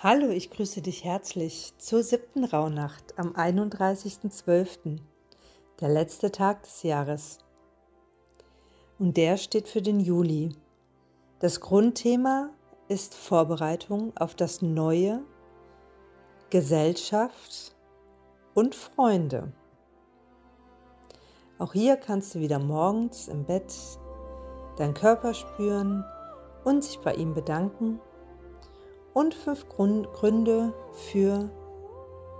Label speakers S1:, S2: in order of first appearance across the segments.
S1: Hallo, ich grüße dich herzlich zur siebten Rauhnacht am 31.12., der letzte Tag des Jahres. Und der steht für den Juli. Das Grundthema ist Vorbereitung auf das Neue, Gesellschaft und Freunde. Auch hier kannst du wieder morgens im Bett deinen Körper spüren und sich bei ihm bedanken und fünf Gründe für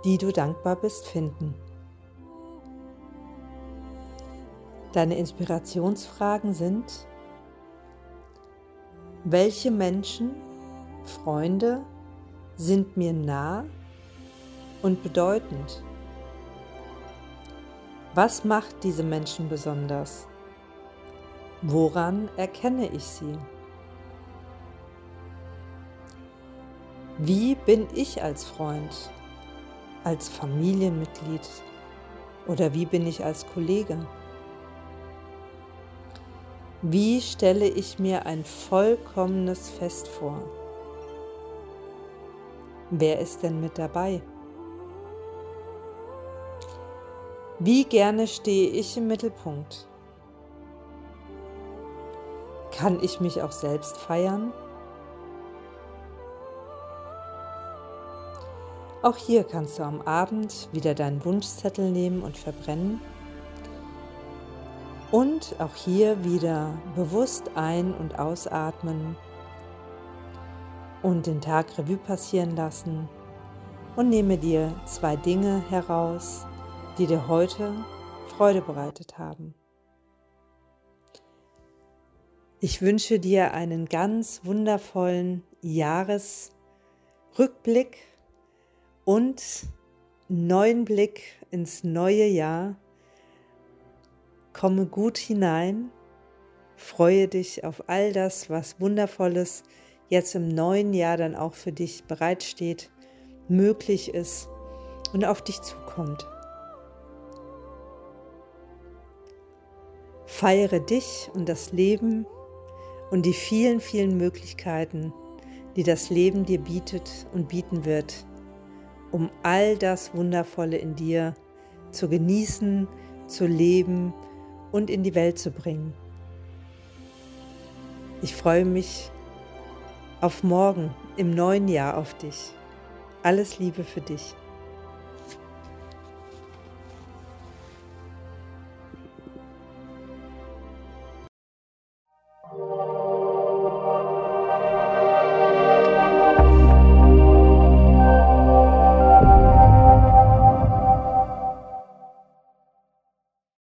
S1: die du dankbar bist finden. Deine Inspirationsfragen sind, welche Menschen, Freunde sind mir nah und bedeutend? Was macht diese Menschen besonders? Woran erkenne ich sie? Wie bin ich als Freund, als Familienmitglied oder wie bin ich als Kollege? Wie stelle ich mir ein vollkommenes Fest vor? Wer ist denn mit dabei? Wie gerne stehe ich im Mittelpunkt? Kann ich mich auch selbst feiern? Auch hier kannst du am Abend wieder deinen Wunschzettel nehmen und verbrennen. Und auch hier wieder bewusst ein- und ausatmen und den Tag Revue passieren lassen und nehme dir zwei Dinge heraus, die dir heute Freude bereitet haben. Ich wünsche dir einen ganz wundervollen Jahresrückblick und neuen Blick ins neue Jahr. Komme gut hinein, freue dich auf all das, was Wundervolles jetzt im neuen Jahr dann auch für dich bereitsteht, möglich ist und auf dich zukommt. Feiere dich und das Leben und die vielen, vielen Möglichkeiten, die das Leben dir bietet und bieten wird um all das Wundervolle in dir zu genießen, zu leben und in die Welt zu bringen. Ich freue mich auf morgen im neuen Jahr auf dich. Alles Liebe für dich.